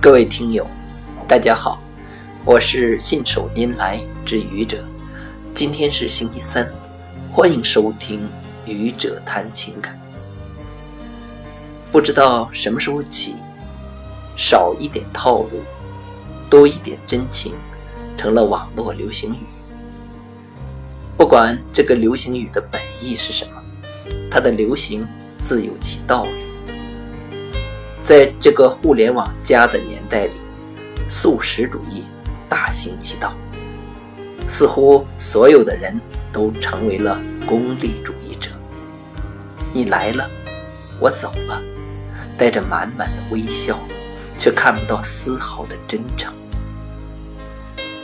各位听友，大家好，我是信手拈来之愚者。今天是星期三，欢迎收听《愚者谈情感》。不知道什么时候起，少一点套路，多一点真情，成了网络流行语。不管这个流行语的本意是什么，它的流行自有其道理。在这个互联网加的年代里，素食主义大行其道，似乎所有的人都成为了功利主义者。你来了，我走了，带着满满的微笑，却看不到丝毫的真诚。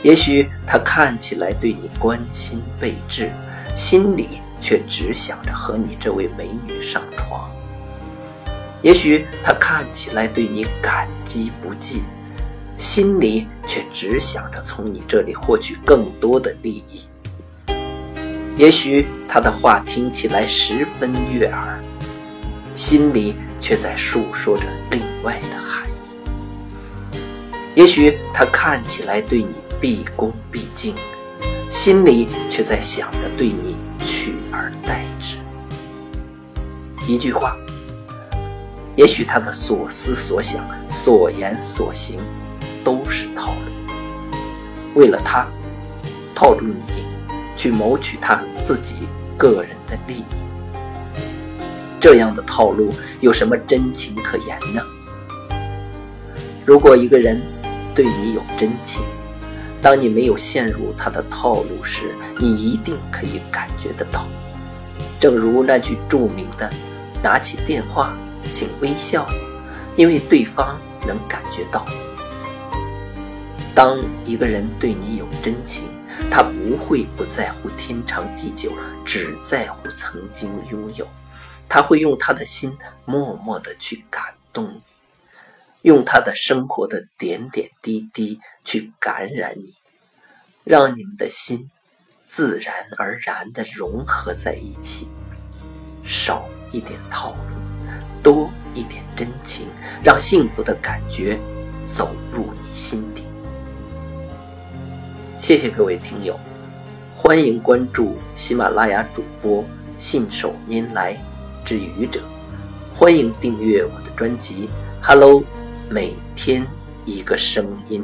也许他看起来对你关心备至，心里却只想着和你这位美女上床。也许他看起来对你感激不尽，心里却只想着从你这里获取更多的利益。也许他的话听起来十分悦耳，心里却在述说着另外的含义。也许他看起来对你。毕恭毕敬，心里却在想着对你取而代之。一句话，也许他的所思所想、所言所行都是套路，为了他套住你，去谋取他自己个人的利益。这样的套路有什么真情可言呢？如果一个人对你有真情，当你没有陷入他的套路时，你一定可以感觉得到。正如那句著名的“拿起电话，请微笑”，因为对方能感觉到。当一个人对你有真情，他不会不在乎天长地久，只在乎曾经拥有。他会用他的心默默地去感动你。用他的生活的点点滴滴去感染你，让你们的心自然而然地融合在一起。少一点套路，多一点真情，让幸福的感觉走入你心底。谢谢各位听友，欢迎关注喜马拉雅主播信手拈来之愚者，欢迎订阅我的专辑。Hello。每天一个声音。